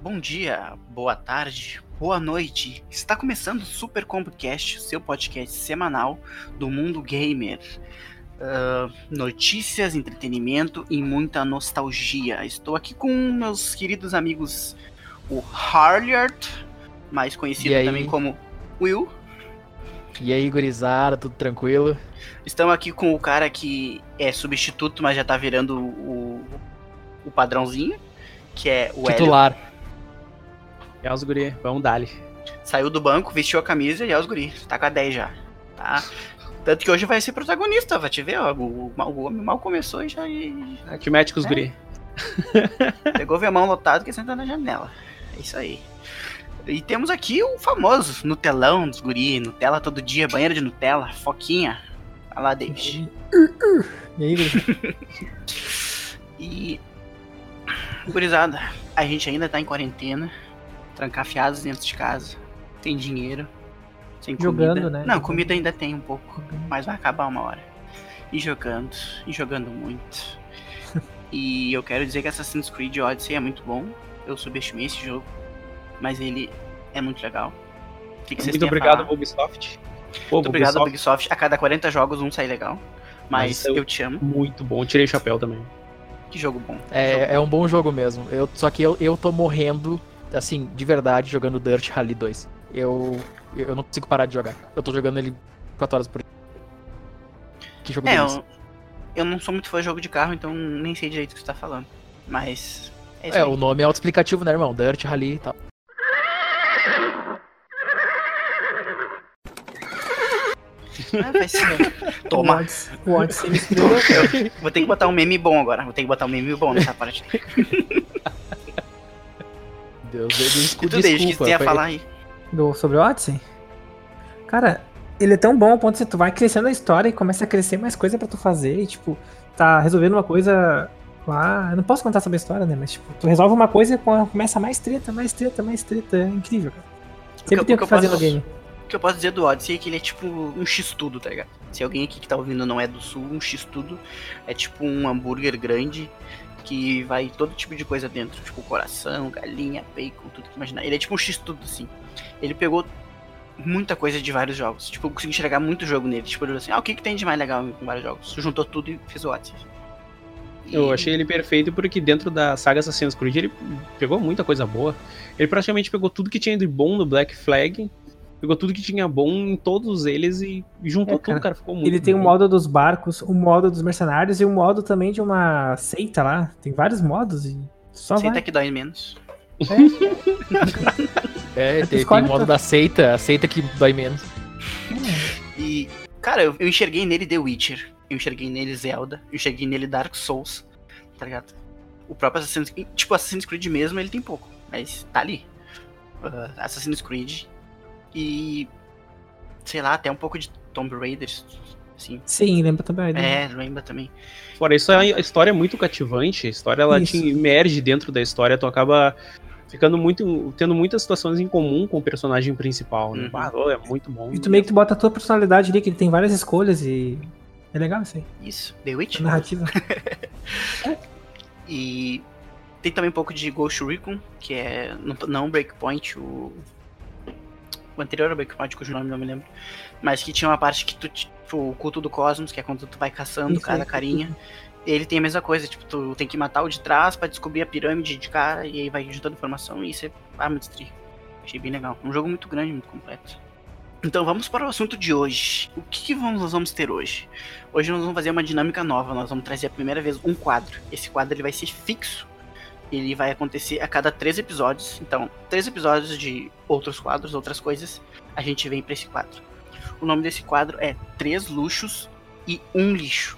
bom dia, boa tarde, boa noite. Está começando o Super Combocast, seu podcast semanal do mundo gamer. Uh, notícias, entretenimento e muita nostalgia. Estou aqui com meus queridos amigos, o Harliard, mais conhecido também como Will. E aí, gurizada, tudo tranquilo? Estamos aqui com o cara que é substituto, mas já tá virando o, o padrãozinho, que é o Titular. Hélio. É os guri, vamos dali. Saiu do banco, vestiu a camisa e é os guri. Tá com a 10 já. Tá? Tanto que hoje vai ser protagonista, vai te ver, ó. O, o homem mal começou e já. É, te mete com os é. guri. Pegou o viamão lotado que senta na janela. É isso aí. E temos aqui o famoso Nutelão dos guri, Nutella todo dia, banheiro de Nutella, foquinha. Olha lá, David. E aí, E. Gurizada, a gente ainda tá em quarentena trancafiados dentro de casa, tem dinheiro, sem jogando, comida. né? Não, comida ainda tem um pouco, mas vai acabar uma hora. E jogando, e jogando muito. e eu quero dizer que Assassin's Creed Odyssey é muito bom. Eu subestimei esse jogo, mas ele é muito legal. O que, que muito obrigado, Ubisoft. Pô, muito obrigado, Ubisoft. Ubisoft. A cada 40 jogos, um sai legal. Mas, mas eu, eu te amo. Muito bom. Tirei o chapéu também. Que jogo bom. É, jogo é bom. um bom jogo mesmo. Eu, só que eu, eu tô morrendo assim, de verdade, jogando Dirt Rally 2. Eu, eu não consigo parar de jogar. Eu tô jogando ele 4 horas por dia. Que jogo é, eu, eu, não sou muito fã de jogo de carro, então nem sei direito o que você tá falando. Mas. É, é o nome é autoexplicativo, né, irmão? Dirt Rally e tal. Ah, vai ser. Toma. O Odyssey Vou ter que botar um meme bom agora. Vou ter que botar um meme bom nessa parte. Deus, desculpa, e tu, o que você ia falar aí? Do, sobre o Odyssey? Cara, ele é tão bom ao ponto que tu vai crescendo a história e começa a crescer mais coisa para tu fazer. E, tipo, tá resolvendo uma coisa lá. Eu não posso contar sobre a história, né? Mas, tipo, tu resolve uma coisa e começa mais treta, mais treta, mais treta. É incrível, cara. Sempre tem o que, que fazer posso, no game. O que eu posso dizer do Odyssey é que ele é tipo um X-Tudo, tá ligado? Se alguém aqui que tá ouvindo não é do sul, um X-Tudo é tipo um hambúrguer grande que vai todo tipo de coisa dentro, tipo coração, galinha, bacon, tudo que imaginar. Ele é tipo um X tudo assim. Ele pegou muita coisa de vários jogos. Tipo, eu consegui enxergar muito jogo nele. Tipo, assim, ah, o que, que tem de mais legal em vários jogos? Juntou tudo e fez o Odyssey. Eu achei ele perfeito porque dentro da saga Assassin's Creed ele pegou muita coisa boa. Ele praticamente pegou tudo que tinha de bom no Black Flag pegou tudo que tinha bom em todos eles e juntou é, cara. tudo, cara. Ficou muito Ele tem o modo dos barcos, o modo dos mercenários e o modo também de uma seita lá. Tem vários modos e só Seita vai. que dói menos. É, é tem, tem o modo da seita, a seita que dói menos. E, cara, eu, eu enxerguei nele The Witcher. Eu enxerguei nele Zelda. Eu enxerguei nele Dark Souls. Tá ligado? O próprio Assassin's Creed. Tipo, Assassin's Creed mesmo, ele tem pouco. Mas tá ali. Uh, Assassin's Creed e. Sei lá, até um pouco de Tomb Raider. Assim. Sim, lembra também. Né? É, lembra também. Fora isso, a história é muito cativante. A história ela isso. te imerge dentro da história, tu acaba ficando muito. tendo muitas situações em comum com o personagem principal. Né? Uhum. é muito bom. E tu meio que bota a tua personalidade ali, que ele tem várias escolhas e. É legal isso aí. Isso, The Witch. narrativa. e tem também um pouco de Ghost Recon, que é não Breakpoint, o o anterior ao Breakpoint, cujo nome não me lembro, mas que tinha uma parte que tu, tipo, o culto do cosmos, que é quando tu vai caçando Isso cada carinha, ele tem a mesma coisa, tipo, tu tem que matar o de trás para descobrir a pirâmide de cara, e aí vai juntando informação, e isso é ah, muito tri. Achei bem legal. Um jogo muito grande, muito completo. Então vamos para o assunto de hoje. O que, que vamos, nós vamos ter hoje? Hoje nós vamos fazer uma dinâmica nova. Nós vamos trazer a primeira vez um quadro. Esse quadro ele vai ser fixo ele vai acontecer a cada três episódios. Então, três episódios de outros quadros, outras coisas, a gente vem para esse quadro. O nome desse quadro é Três Luxos e um Lixo.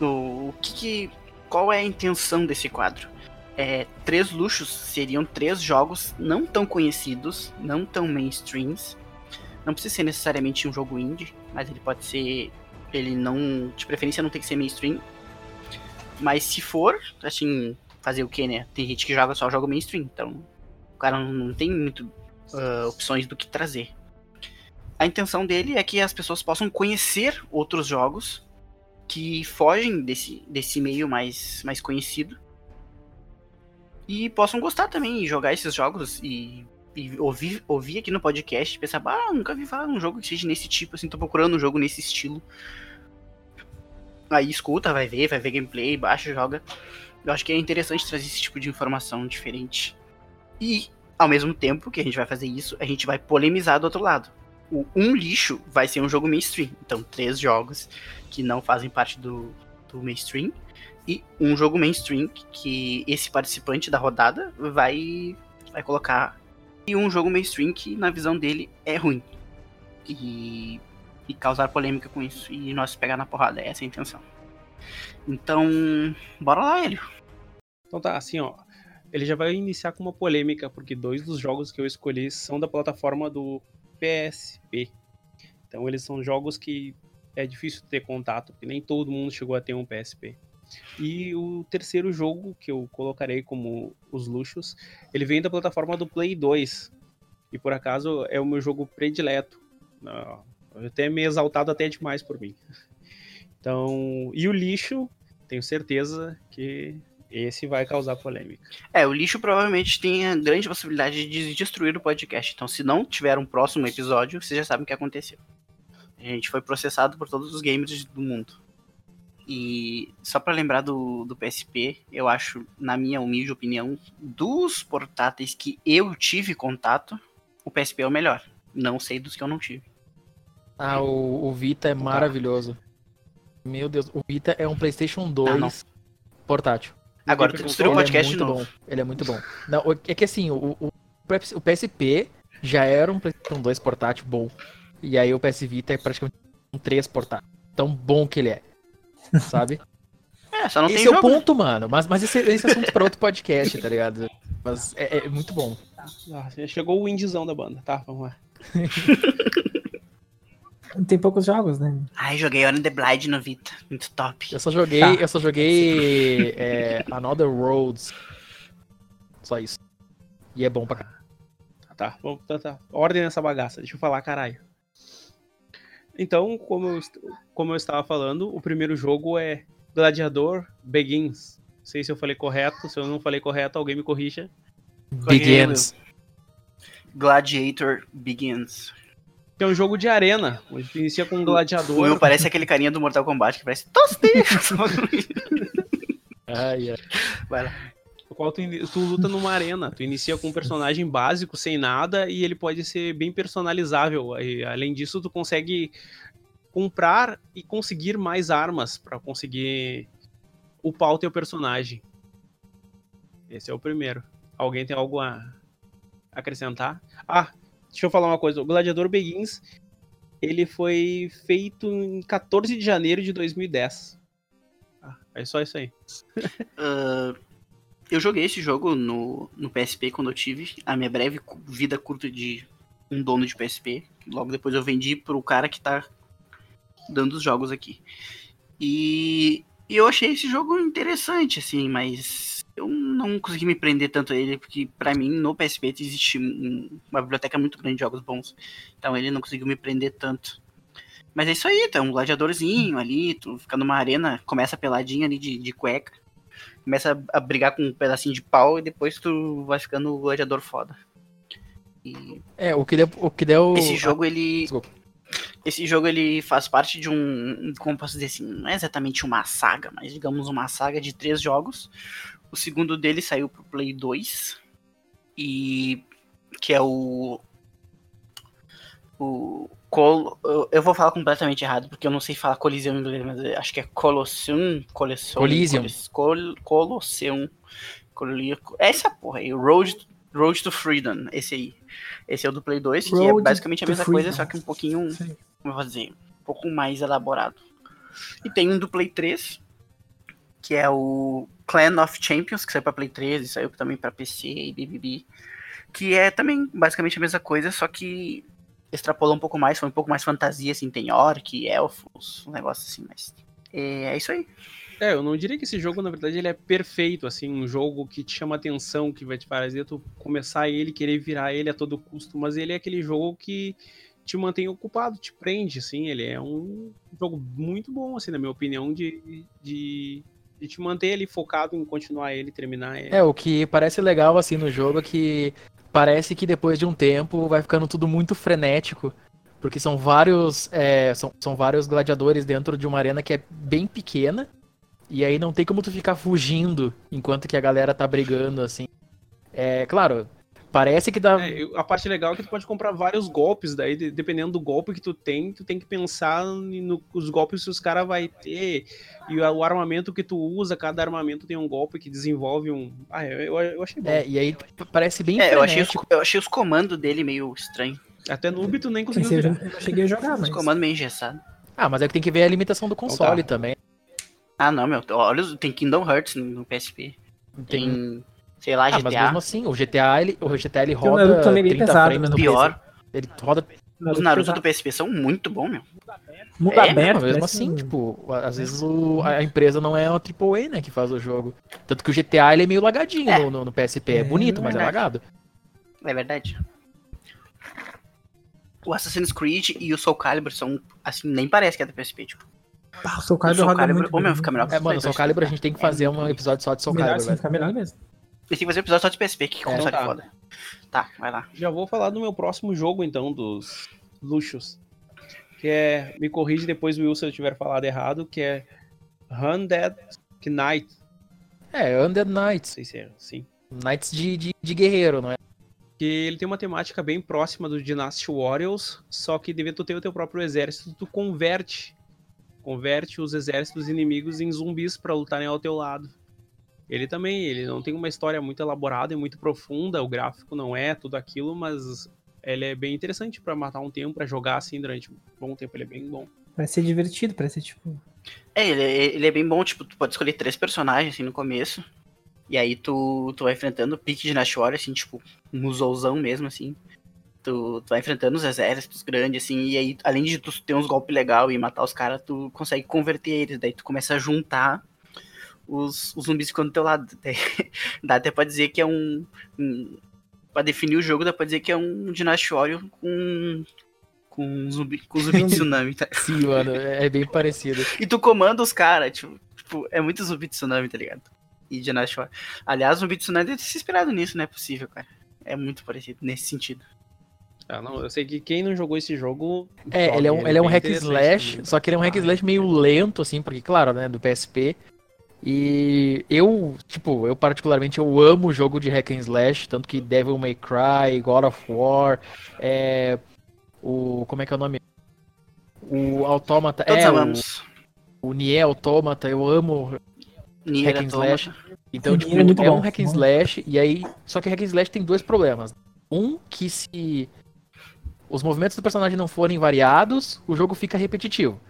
O que, que qual é a intenção desse quadro? É, três luxos seriam três jogos não tão conhecidos, não tão mainstreams. Não precisa ser necessariamente um jogo indie, mas ele pode ser. Ele não. De preferência não tem que ser mainstream. Mas se for, assim, fazer o que, né? Tem gente que joga só jogo mainstream, então o cara não tem muito uh, opções do que trazer. A intenção dele é que as pessoas possam conhecer outros jogos que fogem desse, desse meio mais, mais conhecido E possam gostar também e jogar esses jogos e, e ouvir, ouvir aqui no podcast e pensar, ah, nunca vi falar um jogo que seja nesse tipo, assim, tô procurando um jogo nesse estilo. Aí escuta, vai ver, vai ver gameplay, baixa, joga. Eu acho que é interessante trazer esse tipo de informação diferente. E, ao mesmo tempo que a gente vai fazer isso, a gente vai polemizar do outro lado. O um lixo vai ser um jogo mainstream. Então, três jogos que não fazem parte do, do mainstream. E um jogo mainstream que esse participante da rodada vai, vai colocar. E um jogo mainstream que, na visão dele, é ruim. E, e causar polêmica com isso. E nós pegar na porrada. Essa é a intenção. Então, bora lá, Hélio. Então tá, assim, ó. Ele já vai iniciar com uma polêmica, porque dois dos jogos que eu escolhi são da plataforma do PSP. Então eles são jogos que é difícil ter contato, porque nem todo mundo chegou a ter um PSP. E o terceiro jogo que eu colocarei como os luxos, ele vem da plataforma do Play 2. E por acaso é o meu jogo predileto. Eu até me exaltado até demais por mim. Então, e o lixo, tenho certeza que esse vai causar polêmica. É, o lixo provavelmente tem a grande possibilidade de destruir o podcast. Então, se não tiver um próximo episódio, vocês já sabem o que aconteceu. A gente foi processado por todos os gamers do mundo. E só para lembrar do, do PSP, eu acho, na minha humilde opinião, dos portáteis que eu tive contato, o PSP é o melhor. Não sei dos que eu não tive. Ah, o, o Vita é maravilhoso. Meu Deus, o Vita é um PlayStation 2 Ah, portátil. Agora tu destruiu o Ele é podcast de muito novo. bom. Ele é muito bom. Não, o- é que assim, o, o, o PSP já era um PlayStation 2 portátil bom. E aí o PS Vita é praticamente um 3 portátil. Tão bom que ele é. Sabe? É, só não esse tem é o jogo. né? ponto, mano. Mas, mas esse, esse assunto pra outro podcast, tá ligado? Mas é, é muito bom. Ah, já chegou o indizão da banda. Tá, vamos lá. Tem poucos jogos, né? Ai, joguei On the Blind no Vita. Muito top. Eu só joguei, Tá. eu só joguei é, Another Roads. Só isso. E é bom pra caralho. Tá, tá. Vamos, tá, tá. Ordem nessa bagaça. Deixa eu falar, caralho. Então, como eu, como eu estava falando, o primeiro jogo é Gladiador Begins. Não sei se eu falei correto. Se eu não falei correto, alguém me corrija. Begins. Gladiator Begins. Que é um jogo de arena, onde tu inicia com um O gladiador. meu parece aquele carinha do Mortal Kombat que parece Tosti! Ai, ai. Vai lá. qual tu, tu luta numa arena. Tu inicia com um personagem básico, sem nada, e ele pode ser bem personalizável. E, além disso, tu consegue comprar e conseguir mais armas pra conseguir upar o teu personagem. Esse é o primeiro. Alguém tem algo a acrescentar? Ah, deixa eu falar uma coisa. O Gladiador Begins, ele foi feito em 14 de janeiro de 2010. Ah, é só isso aí. Ah, eu joguei esse jogo no, no PSP quando eu tive a minha breve vida curta de um dono de PSP. Logo depois eu vendi pro cara que tá dando os jogos aqui. E, e eu achei esse jogo interessante, assim, mas eu não consegui me prender tanto a ele, porque pra mim no PSP existe um- uma biblioteca muito grande de jogos bons. Então ele não conseguiu me prender tanto. Mas é isso aí, tá um gladiadorzinho ali, tu fica numa arena, começa peladinha ali de, de cueca começa a brigar com um pedacinho de pau e depois tu vai ficando gladiador foda. E É, o que deu. O que deu esse jogo ele desculpa. esse jogo ele faz parte de um, como posso dizer assim, não é exatamente uma saga, mas digamos uma saga de três jogos. O segundo dele saiu pro Play 2 e que é o o Col eu- vou falar completamente errado porque eu não sei falar Coliseu em inglês, mas acho que é Colosseum, Colosseum, Coliseum. Colis- Col, Colosseum, é essa porra aí, Road Road to Freedom, esse aí. Esse é o do Play 2, que é basicamente a mesma coisa, Freedom. só que um pouquinho Sim. como eu vou dizer, um pouco mais elaborado. E tem um do Play 3, que é o Clan of Champions, que saiu pra Play 3 e saiu também pra PC e BBB, que é também basicamente a mesma coisa, só que extrapolou um pouco mais, foi um pouco mais fantasia, assim, tem orc, elfos, um negócio assim, mas é, é isso aí. É, eu não diria que esse jogo, na verdade, ele é perfeito, assim, um jogo que te chama atenção, que vai te fazer tu começar ele, querer virar ele a todo custo, mas ele é aquele jogo que te mantém ocupado, te prende, assim, ele é um jogo muito bom, assim, na minha opinião, de, de de te manter ali focado em continuar ele, terminar ele. É, o que parece legal assim no jogo é que parece que depois de um tempo vai ficando tudo muito frenético. Porque são vários. é, são, são vários gladiadores dentro de uma arena que é bem pequena. E aí não tem como tu ficar fugindo enquanto que a galera tá brigando, assim. É, claro, parece que dá. É, a parte legal é que tu pode comprar vários golpes, daí de- dependendo do golpe que tu tem, tu tem que pensar no- nos golpes que os caras vai ter e o, armamento que tu usa, cada armamento tem um golpe que desenvolve um. Ah, eu, eu achei bom. É, e aí parece bem É, eu achei, os, eu achei os comandos dele meio estranho. Até noob tu nem conseguiu virar. eu cheguei a jogar, Os mas. comandos meio engessados. Ah, mas é que tem que ver a limitação do console tá. também. Ah, não, meu. Olha, os- tem Kingdom Hearts no, no PSP. Tem... Tem, sei lá, Ah, mas GTA. mesmo assim, o GTA, ele, o GTA ele Porque o roda Naruto também é bem 30 pesado, frames mas no não Pior, Ele roda os Naruto do PSP são muito bons, meu. Mundo É, aberto. Não, mesmo assim, um- tipo, às vezes o- a empresa não é uma AAA, né, que faz o jogo. Tanto que o GTA ele é meio lagadinho É. no, no- PSP. É, É, bonito, mas é lagado. É verdade. O Assassin's Creed e o Soul Calibur são, assim, nem parece que é do PSP, tipo. Ah, o Soul O Calibur Soul roda Calibur, muito meu, fica melhor que É, o mano, o Soul. Calibur a gente tem que fazer um episódio só de Soul Melhor Calibur, sim, velho. fica melhor mesmo. Esse tem que fazer um episódio só de PSP, que console tá. foda. Tá, vai lá. Já vou falar do meu próximo jogo, então, dos luxos. Que é. Me corrige depois, Will, se eu tiver falado errado, que é Undead Knight. É, Undead Não Knights. sei se é assim. Knights de, de, de guerreiro, não é? Que ele tem uma temática bem próxima do Dynasty Warriors, só que devido tu ter o teu próprio exército, tu converte. Converte os exércitos inimigos em zumbis pra lutarem ao teu lado. Ele também, ele não tem uma história muito elaborada e muito profunda, o gráfico não é tudo aquilo, mas ele é bem interessante pra matar um tempo, pra jogar assim durante um bom tempo, ele é bem bom. Parece ser divertido, parece ser tipo. É, ele, ele é bem bom, tipo, tu pode escolher três personagens, assim, no começo. E aí tu, tu vai enfrentando o pique de Nash Warrior, assim, tipo, um zouzão mesmo, assim. Tu, tu vai enfrentando os exércitos grandes, assim, e aí, além de tu ter uns golpes legais e matar os caras, tu consegue converter eles. Daí tu começa a juntar os, os zumbis ficam do teu lado. Dá até pra dizer que é um, um. Pra definir o jogo, dá pra dizer que é um Dynasty Warrior com. Com zumbi, com zumbi de tsunami, tá? Sim, mano, é bem parecido. E tu comanda os caras, tipo, tipo, é muito zumbi de tsunami, tá ligado? E Dynasty Warrior. Aliás, zumbi de tsunami deve ter se inspirado nisso, não é possível, cara. É muito parecido nesse sentido. Ah, não, eu sei que quem não jogou esse jogo. É, ele é um, ele é um bem hack slash, só que ele é um hack Ah, slash meio lento, assim, porque, claro, né, do PSP. E eu, tipo, eu particularmente eu amo o jogo de hack and slash, tanto que Devil May Cry, God of War, é, o, como é que é o nome? O Automata, Todos é, o, amamos. o Nier Automata, eu amo Nier hack and Automata. slash. Então, Nier tipo, é muito é um hack and slash, e aí. Só que hack and slash tem dois problemas. Um, que se os movimentos do personagem não forem variados, o jogo fica repetitivo.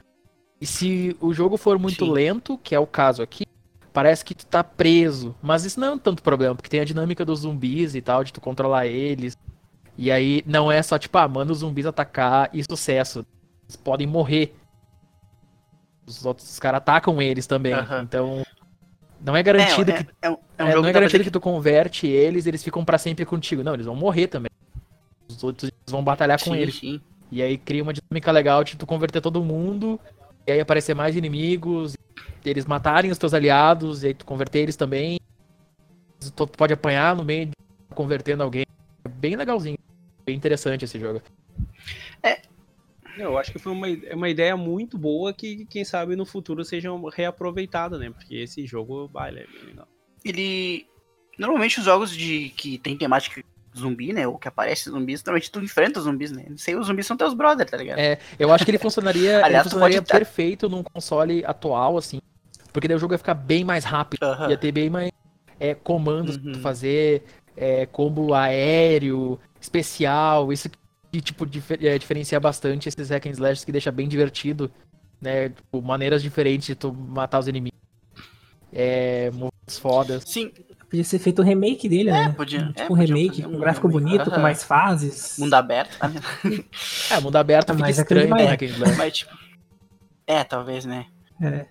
E se o jogo for muito Sim. lento, que é o caso aqui, parece que tu tá preso. Mas isso não é um tanto problema, porque tem a dinâmica dos zumbis e tal, de tu controlar eles. E aí não é só tipo, ah, manda os zumbis atacar e sucesso. Eles podem morrer. Os outros caras atacam eles também. Aham. Então. Não é garantido é, que é, é um, não é garantido que tu converte eles, eles ficam pra sempre contigo. Não, eles vão morrer também. Os outros vão batalhar com sim, eles. sim. E aí cria uma dinâmica legal de tu converter todo mundo, e aí aparecer mais inimigos, eles matarem os teus aliados, e aí tu converter eles também. Tu pode apanhar no meio de convertendo alguém. É bem legalzinho. Bem interessante esse jogo. Eu acho que foi uma, é uma ideia muito boa que, quem sabe, no futuro seja reaproveitada, né? Porque esse jogo, bah, ele é bem legal. Ele. Normalmente os jogos de que tem temática zumbi, né? Ou que aparece zumbis, normalmente tu enfrenta os zumbis, né? Sei, os zumbis são teus brothers, tá ligado? É, eu acho que ele funcionaria, ele Aliás, tu funcionaria pode perfeito num console atual, assim. Porque daí o jogo ia ficar bem mais rápido. Aham. Ia ter bem mais é, comandos pra tu Uhum. fazer, é, combo aéreo, especial, isso que tipo difer- é, diferencia bastante esses hack and slashes que deixa bem divertido, né? Tipo, maneiras diferentes de tu matar os inimigos. É, moves fodas. Sim, Podia ser feito um remake dele, É, né? podia- Tipo é, um podia remake, com um um gráfico remake. bonito, com Aham. mais fases. mundo aberto, tá? É, mundo aberto Ah, fica mas estranho com and slash. Mas tipo. É, talvez, né? É.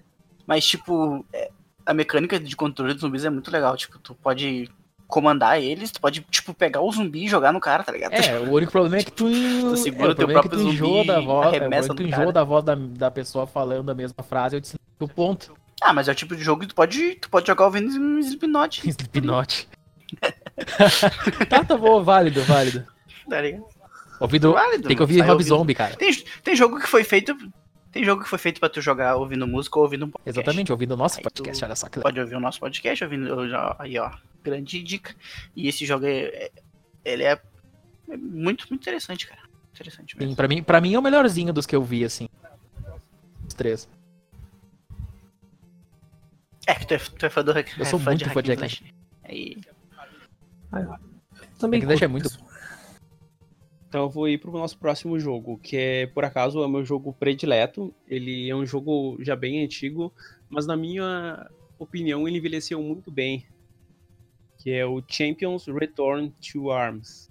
Mas, tipo, é, a mecânica de controle dos zumbis é muito legal. Tipo, tu pode comandar eles, tu pode, tipo, pegar o zumbi e jogar no cara, tá ligado? É, o único problema é que tu. segura é, o teu problema é que próprio tu enjoa zumbi da voz. É, é tu enjoa da voz da, da pessoa falando a mesma frase, eu disse o ponto. Ah, mas é o tipo de jogo que tu pode, tu pode jogar ouvindo um Slipknot, Slipknot. tá, tá bom, válido, válido. tá ligado? Ouvido, Válido, tem que ouvir Rob. Zombie, cara. Tem, tem jogo que foi feito. Tem jogo que foi feito pra tu jogar ouvindo música ou ouvindo um podcast. Exatamente, ouvindo o nosso Aí podcast, olha só que legal. Pode ouvir o nosso podcast, ouvindo. Aí, ó. Grande dica. E esse jogo é. é- ele é, muito, muito interessante, cara. Interessante mesmo. Sim, pra, mim, pra mim é o melhorzinho dos que eu vi, assim. Os três. É que tu é, tu é fã do Eu sou é muito fã de Hack and Slash? Aí. Também Hack and Slash é muito isso. Então eu vou ir pro nosso próximo jogo, que é, por acaso, é o meu jogo predileto. Ele é um jogo já bem antigo, mas na minha opinião ele envelheceu muito bem. Que é o Champions Return to Arms,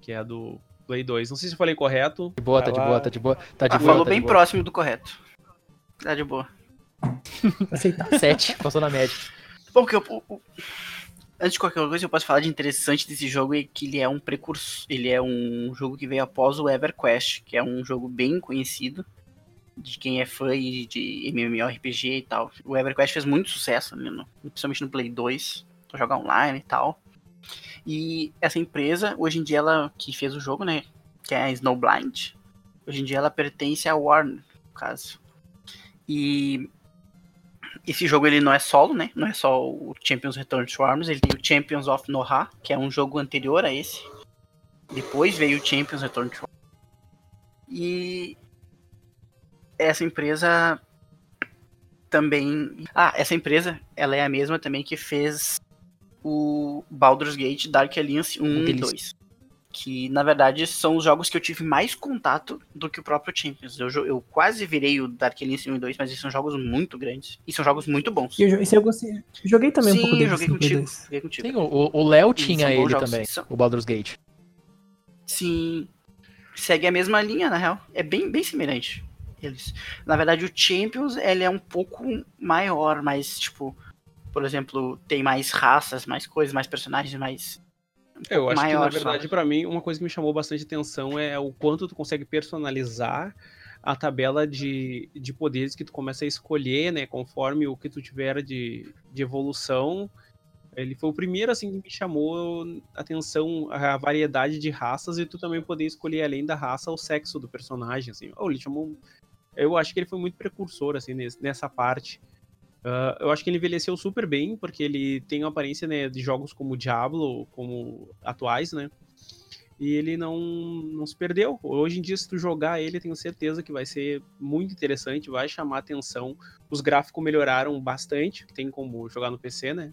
que é do Play 2. Não sei se eu falei correto. De boa, tá de boa, tá de boa. Tá de Ah, boa. falou tá bem de boa. próximo do correto. Tá de boa. Aceitar. Sete, passou na média. Bom, que eu, antes de qualquer coisa, eu posso falar de interessante desse jogo é que ele é um precursor. Ele é um jogo que veio após o EverQuest, que é um jogo bem conhecido de quem é fã de MMORPG e tal. O EverQuest fez muito sucesso, né, principalmente no Play 2, pra jogar online e tal. E essa empresa, hoje em dia, ela que fez o jogo, né, que é a Snowblind, hoje em dia ela pertence à Warner, no caso. E esse jogo ele não é solo, né? Não é só o Champions Return to Arms, ele tem o Champions of Noha, que é um jogo anterior a esse. Depois veio o Champions Return to Arms. E essa empresa também, ah, essa empresa, ela é a mesma também que fez o Baldur's Gate Dark Alliance 1 e delícia. 2. Que na verdade são os jogos que eu tive mais contato do que o próprio Champions. Eu, eu quase virei o Dark Alliance 1 e 2, mas eles são jogos muito grandes. E são jogos muito bons. E eu, esse eu gostei. eu Joguei também Sim, um pouco eu dele. joguei contigo. 2. Joguei contigo. Sim, o- o Léo tinha ele jogos, também, são- o Baldur's Gate. Sim. Segue a mesma linha, na real. É bem, bem semelhante. Eles. Na verdade, o Champions ele é um pouco maior, mas, tipo, por exemplo, tem mais raças, mais coisas, mais personagens, mais. Um Eu acho maior que, na verdade, pra mim, uma coisa que me chamou bastante atenção é o quanto tu consegue personalizar a tabela de, de poderes que tu começa a escolher, né? Conforme o que tu tiver de, de evolução. Ele foi o primeiro, assim, que me chamou a atenção a variedade de raças e tu também poder escolher, além da raça, o sexo do personagem, assim. Oh, ele chamou... Eu acho que ele foi muito precursor, assim, nessa parte. Ah, eu acho que ele envelheceu super bem, porque ele tem uma aparência né, de jogos como Diablo, como atuais, né? E ele não, não se perdeu. Hoje em dia, se tu jogar ele, tenho certeza que vai ser muito interessante, vai chamar atenção. Os gráficos melhoraram bastante, tem como jogar no PC, né?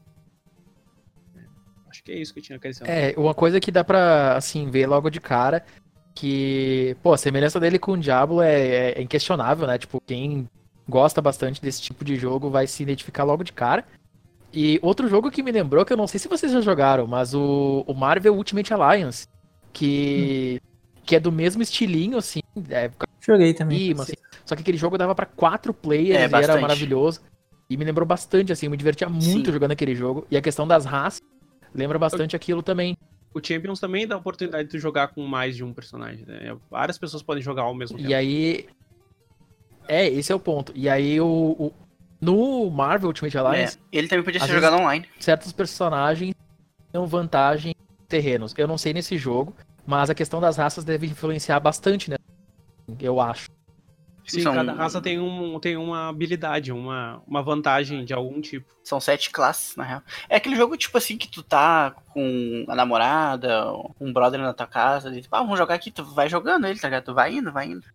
É, Acho que é isso que eu tinha acrescentado. É, uma coisa que dá pra, assim, ver logo de cara, que, pô, a semelhança dele com o Diablo é, é inquestionável, né? Tipo, quem gosta bastante desse tipo de jogo vai se identificar logo de cara. E outro jogo que me lembrou, que eu não sei se vocês já jogaram, mas o, o Marvel Ultimate Alliance, que, que é do mesmo estilinho, assim, é, Joguei também. Prima, assim. Só que aquele jogo dava pra quatro players É, e era maravilhoso. E me lembrou bastante, assim, eu me divertia muito Sim. jogando aquele jogo. E a questão das raças lembra bastante aquilo também. O Champions também dá a oportunidade de tu jogar com mais de um personagem, né? Várias pessoas podem jogar ao mesmo tempo. E aí. É, esse é o ponto. E aí o. o- No Marvel Ultimate É, Alliance, ele também podia ser vezes- jogado online. certos personagens têm vantagem em terrenos. Eu não sei nesse jogo, mas a questão das raças deve influenciar bastante, né? Eu acho. Sim, São- cada raça tem, um, tem uma habilidade, uma, uma vantagem de algum tipo. São sete classes, na real. É aquele jogo, tipo assim, que tu tá com a namorada, um brother na tua casa, e, tipo, ah, vamos jogar aqui, tu vai jogando ele, tá ligado? Tu vai indo, vai indo.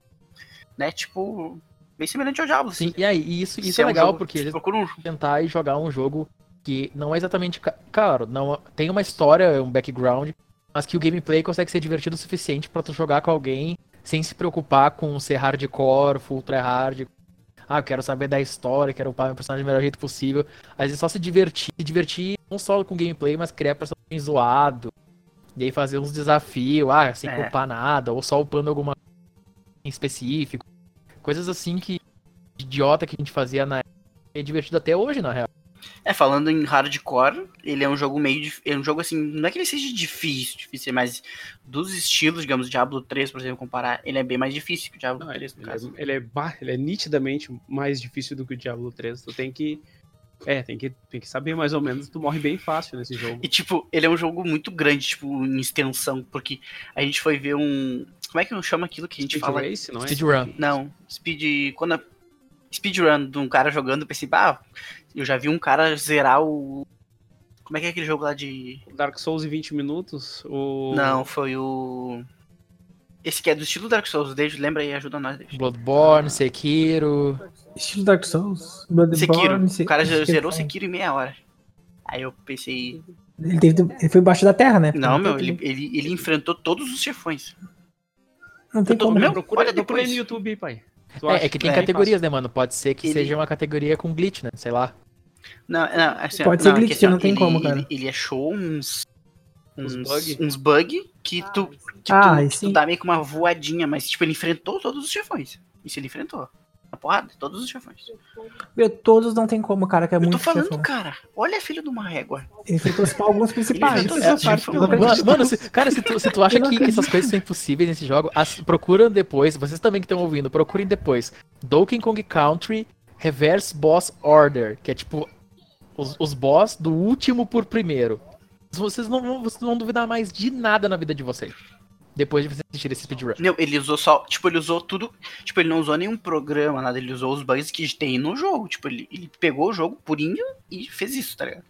Né? Tipo, bem semelhante ao Diablo. Sim, assim. e aí, e isso, isso é um legal, porque que eles Procura um tentar e jogar um jogo que não é exatamente. Claro, não, tem uma história, um background, mas que o gameplay consegue ser divertido o suficiente pra tu jogar com alguém sem se preocupar com ser hardcore, full tryhard. Ah, eu quero saber da história, quero upar meu personagem do melhor jeito possível. Às vezes só se divertir, se divertir não só com gameplay, mas criar personagem zoado. E aí fazer uns desafios, ah, sem É. upar nada, ou só upando alguma coisa em específico. Coisas assim que idiota que a gente fazia na época é divertido até hoje, na real. É, falando em hardcore, ele é um jogo meio. É um jogo assim. Não é que ele seja difícil, difícil, mas dos estilos, digamos, Diablo 3, por exemplo, comparar, ele é bem mais difícil que o Diablo Não, ele, 3, no ele caso. é, ele, é, bah, ele é nitidamente mais difícil do que o Diablo 3. Tu tem que É, tem que, tem que saber mais ou menos, tu morre bem fácil nesse jogo. E, tipo, ele é um jogo muito grande, tipo, em extensão, porque a gente foi ver um. Como é que chama aquilo que a gente Speed fala? Race, não é? Speedrun. Não, speed. Quando a. Speedrun de um cara jogando, eu pensei, ah, eu já vi um cara zerar o. Como é que é aquele jogo lá de. Dark Souls em 20 minutos? O... Não, foi o. Esse que é do estilo Dark Souls, David, lembra aí, ajuda nós, David. Bloodborne, Sekiro. Estilo Dark Souls, Bloodborne... Sekiro. Se- O cara Sekiro zerou. Sekiro em meia hora. Aí eu pensei. Ele, teve, ele foi embaixo da terra, né? Não, meu, ele, ele, ele enfrentou todos os chefões. Não tem eu tô- como. meu, né? procura, olha procura aí no YouTube aí, pai. É, é que tem É, categorias, né, mano? Pode ser que Ele- seja uma categoria com glitch, né? Sei lá. Não, não, assim, Pode não, ser é glitch, assim, ó, não tem ele, como, cara. Ele, ele achou uns. Uns Uns, bug? uns bug que tu. Que Ah, tu, que tu dá meio que uma voadinha, mas tipo, ele enfrentou todos os chefões. Isso ele enfrentou. Na porrada, todos os chefões. Meu, todos não tem como, cara, que é Eu tô muito falando, chefão. cara. Olha filho de uma régua. Ele enfrentou só alguns principais. É, parte. Mano, mano, se- cara, se tu, se tu acha Eu que, que essas coisas são impossíveis nesse jogo, as, procura depois, vocês também que estão ouvindo, procurem depois. Donkey Kong Country Reverse Boss Order, que é tipo os, os boss do último por primeiro. Vocês não, vocês não vão duvidar mais de nada na vida de vocês. Depois de vocês assistirem esse speedrun. Não, ele usou só. Tipo, ele usou tudo. Tipo, ele não usou nenhum programa, nada. Ele usou os bugs que tem no jogo. Tipo, ele, ele pegou o jogo purinho e fez isso, tá ligado?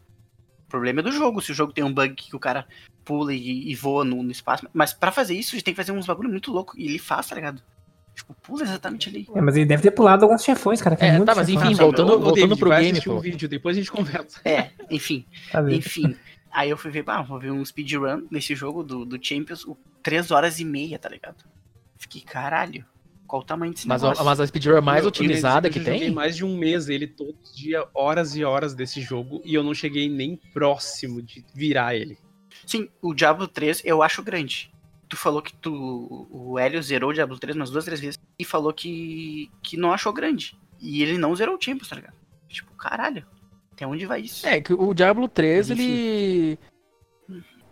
O problema é do jogo. Se o jogo tem um bug que o cara pula e, e voa no, no espaço. Mas pra fazer isso, a gente tem que fazer uns bagulho muito louco. E ele faz, tá ligado? Tipo, pula exatamente ali. É, mas ele deve ter pulado alguns chefões, cara. Que é, É, tá, mas enfim, voltando, voltando David, pro vai game, assistir pô. um vídeo, depois a gente conversa. É, enfim. Tá vendo? Enfim. Aí eu fui ver, ah, vou ver um speedrun nesse jogo do, do Champions, o 3 horas e meia, tá ligado? Fiquei, caralho, qual o tamanho desse Mas, a- negócio? mas a speedrun mais Eu- eu otimizada que Eu joguei tem? mais de um mês ele todos os dias, horas e horas desse jogo, e eu não cheguei nem próximo de virar ele. Sim, o Diablo 3 eu acho grande. Tu falou que tu. O Hélio zerou o Diablo 3 umas duas, três vezes e falou que, que não achou grande. E ele não zerou o Champions, tá ligado? Tipo, caralho, até onde vai isso? É, que o Diablo 3, Enfim. ele.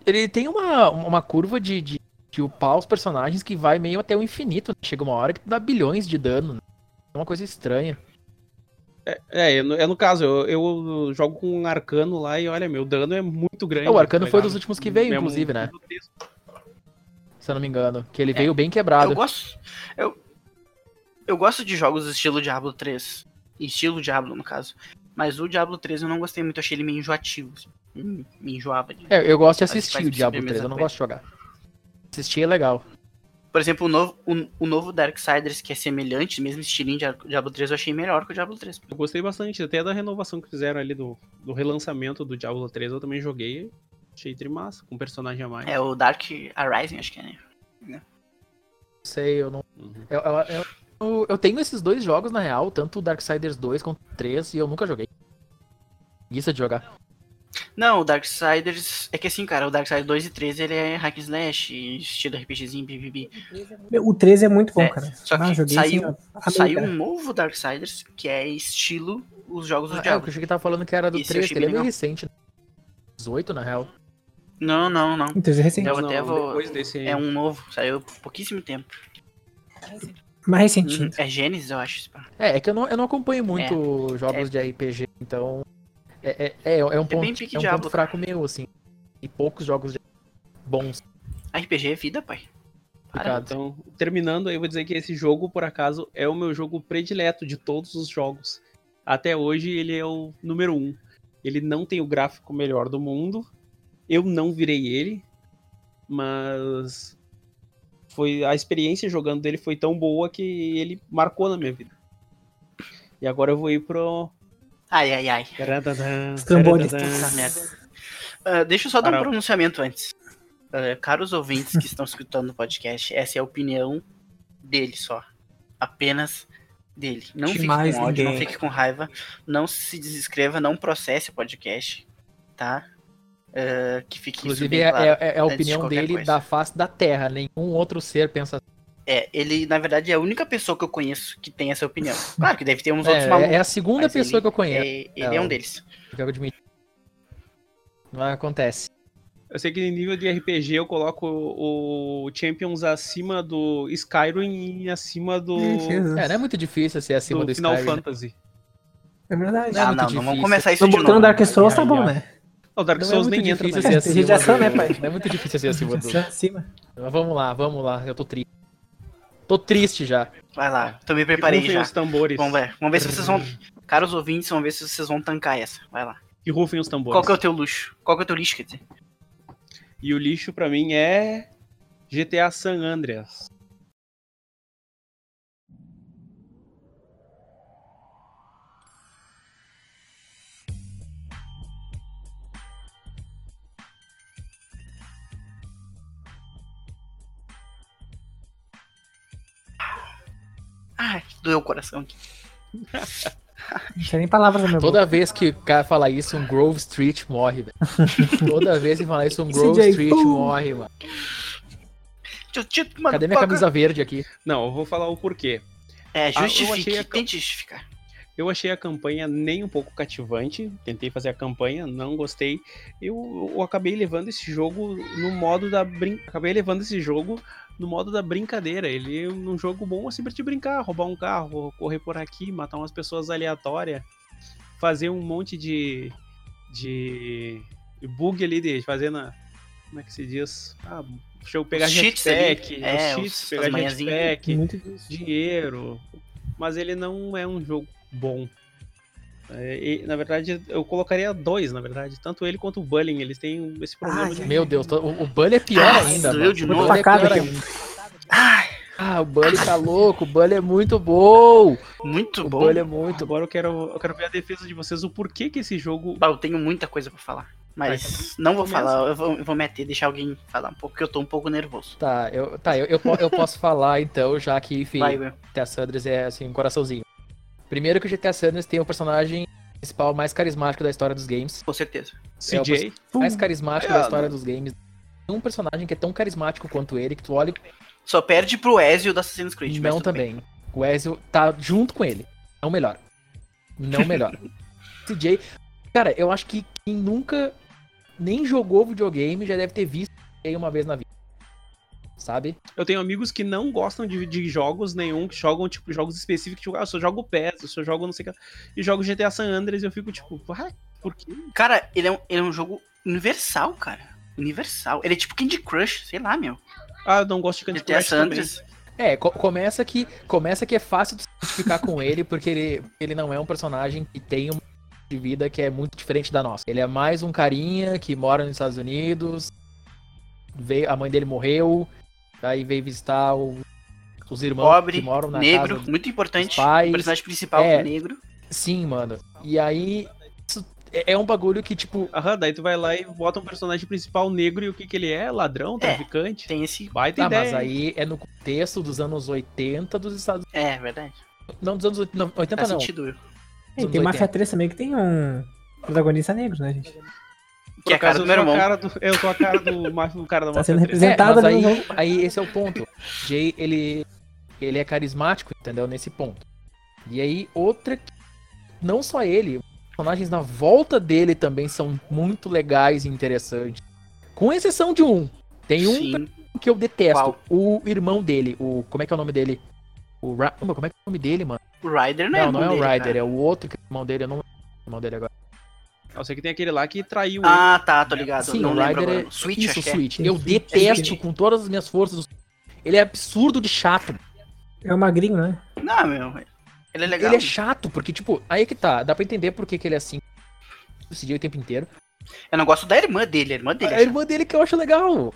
Ele tem uma, uma curva de, de, de upar os personagens que vai meio até o infinito. né? Chega uma hora que tu dá bilhões de dano. né? É uma coisa estranha. É, é no, é no caso, eu, eu jogo com um arcano lá e olha, meu dano é muito grande. É, o arcano tá foi dos últimos que veio, É inclusive, né? Se eu não me engano. Que ele veio bem quebrado. Eu gosto. Eu, eu gosto de jogos estilo Diablo 3. Estilo Diablo, no caso. Mas o Diablo 3 eu não gostei muito, achei ele meio enjoativo. assim. Me, me enjoava. De... É, eu gosto de assistir o Diablo sempre a 3, eu não coisa. gosto de jogar. Assistir é legal. Por exemplo, o novo, o, o novo Darksiders, que é semelhante, mesmo estilinho de Diablo 3, eu achei melhor que o Diablo 3. Eu gostei bastante, até da renovação que fizeram ali do, do relançamento do Diablo 3, eu também joguei. Achei trimassa, com um personagem a mais. É o Dark Arising, acho que é, né? Não sei, eu não. Uhum. Eu, eu, eu- eu- eu tenho esses dois jogos, na real, tanto o Darksiders 2 quanto o 3, e eu nunca joguei. Preguiça de jogar. Não, o Darksiders. É que assim, cara, o Darksiders 2 e 3 ele é hack and slash, estilo RPGzinho, BBB. O 13 é muito bom, É, cara. só que Ah, joguei saiu- assim, Saiu um novo Darksiders que é estilo os jogos do Ah, é, o Diablo. que eu achei que tava falando que era do Esse eu 3, achei que ele é meio recente. Né? 18, na real. Não, não, não. O 13 é recente. Eu até vou- Depois desse. É um novo, saiu por pouquíssimo tempo. Mais recentinho. É Gênesis, eu acho. É, é que eu não, eu não acompanho muito jogos de RPG, então. É, é, é, é um, ponto, é um Diablo, ponto fraco meu, assim. E poucos jogos de- bons. RPG é vida, pai. Para. Então, terminando, aí eu vou dizer que esse jogo, por acaso, é o meu jogo predileto de todos os jogos. Até hoje, ele é o número um. Ele não tem o gráfico melhor do mundo. Eu não virei ele, mas foi a experiência jogando dele foi tão boa que ele marcou na minha vida. E agora eu vou ir pro Ai, ai, ai. Os tambores. Ah, deixa eu só dar um pronunciamento antes. Ah, caros ouvintes que estão escutando o podcast, essa é a opinião dele só. Apenas dele. Não De fique com ódio, não ninguém. fique com raiva. Não se desinscreva, não processe o podcast. Tá? Ah, que fique isso Inclusive, bem é, claro. é- é a de opinião qualquer dele coisa. da face da Terra. Nenhum outro ser pensa assim. É, ele, na verdade, é a única pessoa que eu conheço que tem essa opinião. Claro que deve ter uns outros É, malucos. é a segunda pessoa ele que eu conheço. É, ele é um deles. eu admito. Não acontece. Eu sei que em nível de RPG eu coloco o Champions acima do Skyrim e acima do. É, não é muito difícil ser acima do do, Final Skyrim. né? Fantasy. É verdade. Não é ah, não, não vamos começar isso Tô de botando novo. Dark Souls, tá bom, né? O Dark Não é Souls muito nem entra difícil mais. ser do- né, pai? Não é muito difícil ser acima do... Acima. Mas Vamos lá, vamos lá. Eu tô triste. Tô triste já. Vai lá, tô me preparei rufem já. os tambores. Vamos ver, vamos ver se vocês vão. Caros ouvintes, vamos ver se vocês vão tancar essa. Vai lá. Que rufem os tambores. Qual que é o teu luxo? Qual que é o teu lixo, quer dizer? E o lixo pra mim é GTA San Andreas. Ai, doeu o coração aqui. Não tem nem palavras na minha boca. Toda vez que o cara fala isso, um Grove Street morre, velho. Toda vez que fala isso, um Grove CJ, Street pum. morre, mano. Cadê minha camisa verde aqui? Não, eu vou falar o porquê. É, Ah, eu justifique. achei a- Tente justificar. Eu achei a campanha nem um pouco cativante. Tentei fazer a campanha, não gostei. Eu, eu acabei levando esse jogo no modo da brin... acabei levando esse jogo no modo da brincadeira. Ele é um jogo bom assim pra te brincar, roubar um carro, correr por aqui, matar umas pessoas aleatórias, fazer um monte de de bug ali de fazer na como é que se diz? Ah, deixa eu pegar jetpack. É, os cheats, pegar jetpack, dinheiro, mas ele não é um jogo bom. É, e, na verdade, eu colocaria dois, na verdade. Tanto ele quanto o Bullying, eles têm esse problema Ai, de. Meu Deus, o, o Bully é pior Ah, ainda, doeu mano. de O novo. Bully é pior ainda. Ai, Ah, o Bully tá louco, o Bully é muito bom. muito O bom. Bully é muito bom. Agora eu quero, eu quero ver a defesa de vocês, o porquê que esse jogo. Bah, eu tenho muita coisa pra falar. Mas não vou falar, eu vou, eu vou meter, deixar alguém falar um pouco, porque eu tô um pouco nervoso. Tá, eu, tá, eu, eu, eu posso falar então, já que, enfim, Vai, Will. GTA Sanders é assim, um coraçãozinho. Primeiro que o GTA Sanders tem o personagem principal mais carismático da história dos games. Com certeza. CJ. Mais carismático É, da história dos games. Tem um personagem que é tão carismático quanto ele, que tu olha Só perde pro Ezio da Assassin's Creed. não tudo bem. também. O Ezio tá junto com ele. Não melhor. Não melhor. CJ. Cara, eu acho que quem nunca nem jogou videogame já deve ter visto ele uma vez na vida. Sabe? Eu tenho amigos que não gostam de, de jogos nenhum, que jogam, tipo, jogos específicos, tipo, ah, eu só jogo PES, eu só jogo não sei o que. E jogo GTA San Andreas e eu fico, tipo, ah, por quê? Cara, ele é, um, ele é um jogo universal, cara. Universal. Ele é tipo Candy Crush, sei lá, meu. Ah, eu não gosto de Candy GTA Crush também. Sanders. É, co- começa que começa que é fácil de se identificar com ele, porque ele, ele não é um personagem que tem uma de vida que é muito diferente da nossa. Ele é mais um carinha que mora nos Estados Unidos, veio, a mãe dele morreu, aí veio visitar o- os irmãos Pobre, que moram na negro, casa. muito importante. pais. O personagem principal É. é negro. Sim, mano. E aí isso é é um bagulho que tipo Aham, daí tu vai lá e bota um personagem principal negro e o que que ele é? Ladrão, É. traficante? Tem esse. Baita ah, ideia. mas aí é no contexto dos anos 80 dos Estados É, verdade. Não, dos anos 80, não, 80 Faz não. sentido. É, tem 80. Mafia 3 também que tem um protagonista negro, né, gente? Que é a cara do meu eu sou irmão. a cara do, eu sou a cara do, ma- do cara da Tá sendo 3. É, representado no aí, jogo. aí esse é o ponto. Jay, ele, ele é carismático, entendeu? Nesse ponto. E aí, outra. que- Não só ele, os personagens na volta dele também são muito legais e interessantes. Com exceção de um. Tem um Sim. que eu detesto. Qual? O irmão dele. O, como é que é o nome dele? O Ra... Como é que é o nome dele, mano? O Ryder não, Não, é não é o Ryder, é o outro que é o irmão dele. Eu não lembro o irmão dele agora. Eu sei que tem aquele lá que traiu ele. Ah, tá, tô ligado. Sim, não o lembro agora. é. Switch, Isso, é. Switch. Sim, Eu sim. detesto É. com todas as minhas forças. Ele é absurdo de chato. É o magrinho, né? Não, meu. Ele é legal. Ele é chato, porque, tipo, aí que tá, dá pra entender por que, que ele é assim. Esse dia o tempo inteiro. Eu não gosto da irmã dele. A irmã dele. A é irmã dele que eu acho legal.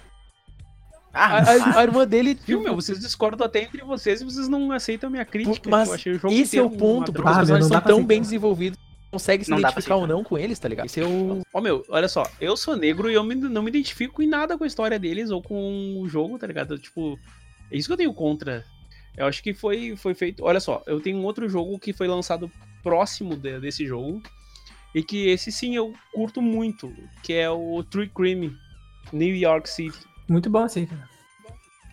Ah, A, a- a irmã dele. Viu, meu? Vocês discordam até entre vocês e vocês não aceitam a minha crítica. Mas eu achei o jogo Esse é o ponto, porque os Ah, personagens são tão aceitar. bem desenvolvidos. Consegue se Não identificar ou não com eles, tá ligado? Esse é o. Ó, meu, olha só, eu sou negro e eu me- não me identifico em nada com a história deles ou com o jogo, tá ligado? Tipo, é isso que eu tenho contra. Eu acho que foi, foi feito. Olha só, eu tenho um outro jogo que foi lançado próximo de- desse jogo. E que esse sim eu curto muito, que é o True Crime, New York City. Muito bom aí, cara.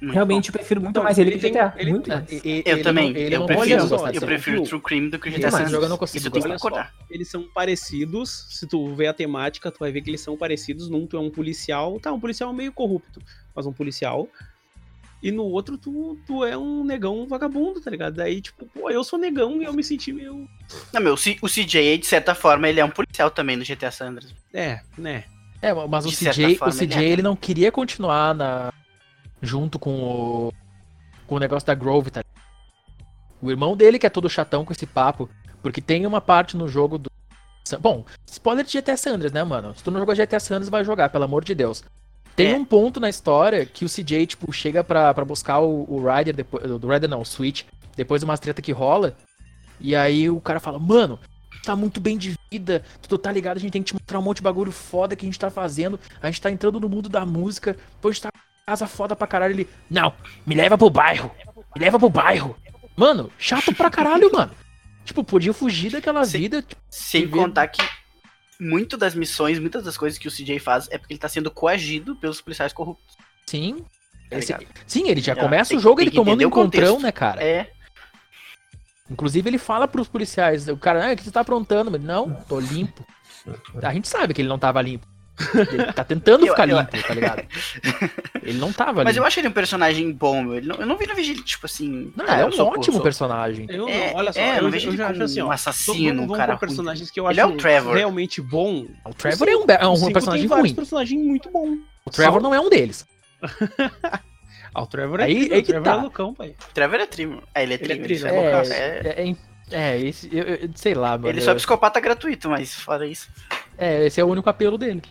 Muito Realmente eu prefiro muito Então, mais ele, ele que tem- GTA. ele- muito É, mais. e- e- bom. Eu ele também. não- ele eu não prefiro, eu desse prefiro. True Crime do que o Eu GTA San eu não Andreas. consigo Isso eu tenho que concordar. eles são parecidos. Se tu vê a temática, tu vai ver que eles são parecidos. Num tu é um policial, tá, um policial meio corrupto, mas um policial. E no outro, tu, tu é um negão vagabundo, tá ligado? Daí, tipo, pô, eu sou negão e eu me senti meio. Não, meu, o o CJ, de certa forma, ele é um policial também no GTA San Andreas. É, né? É, mas o De certa CJ, o forma, CJ ele é. ele não queria continuar na junto com o com o negócio da Grove, tá? O irmão dele que é todo chatão com esse papo, porque tem uma parte no jogo do Bom, spoiler de GTA San Andreas, né, mano? Se tu não jogou GTA San Andreas, vai jogar, pelo amor de Deus. Tem É. um ponto na história que o CJ, tipo, chega pra, pra buscar o, o Ryder, depois, do Ryder não, o Switch, depois de umas treta que rola, e aí o cara fala, mano, tá muito bem de vida, tu tá ligado, a gente tem que te mostrar um monte de bagulho foda que a gente tá fazendo, a gente tá entrando no mundo da música, depois a gente tá casa foda pra caralho, ele, não, me leva pro bairro, me leva pro bairro. Mano, chato pra caralho, mano. Tipo, podia fugir daquela Sim. vida, tipo, Sem vê- contar que muito das missões, muitas das coisas que o CJ faz é porque ele tá sendo coagido pelos policiais corruptos. sim. Tá Esse- sim, ele já começa tem- o jogo tem ele tomando o encontrão, contexto. né, cara? É, Inclusive ele fala pros policiais, o cara, ah, o que você tá aprontando? Mas, Não, tô limpo. A gente sabe que ele não tava limpo. Ele tá tentando Eu- ficar eu- limpo, tá ligado? Ele não tava mas eu acho ele um personagem bom, meu. Ele não- eu não vi no Vigília, tipo assim. Não, ah, ele é eu um sou- ótimo sou- personagem. Eu É, olha só, é, eu eu, não eu vejo ele já acho assim, ó. um assassino, vamos um cara personagens que eu Ele acho é o Trevor. realmente bom. O Trevor é um, é um O personagem tem ruim. personagens muito bom. O Trevor não é um deles. Ah, o Trevor é Aí- tri, aí o que Trevor tá. é loucão, pai. Trevor é trimo. É, ele é Ele é trimo. tri, Ele, é é é- É, é, é, esse, eu, eu- sei lá, mano. ele só é eu- psicopata gratuito, mas fora isso. É, esse é o único apelo dele.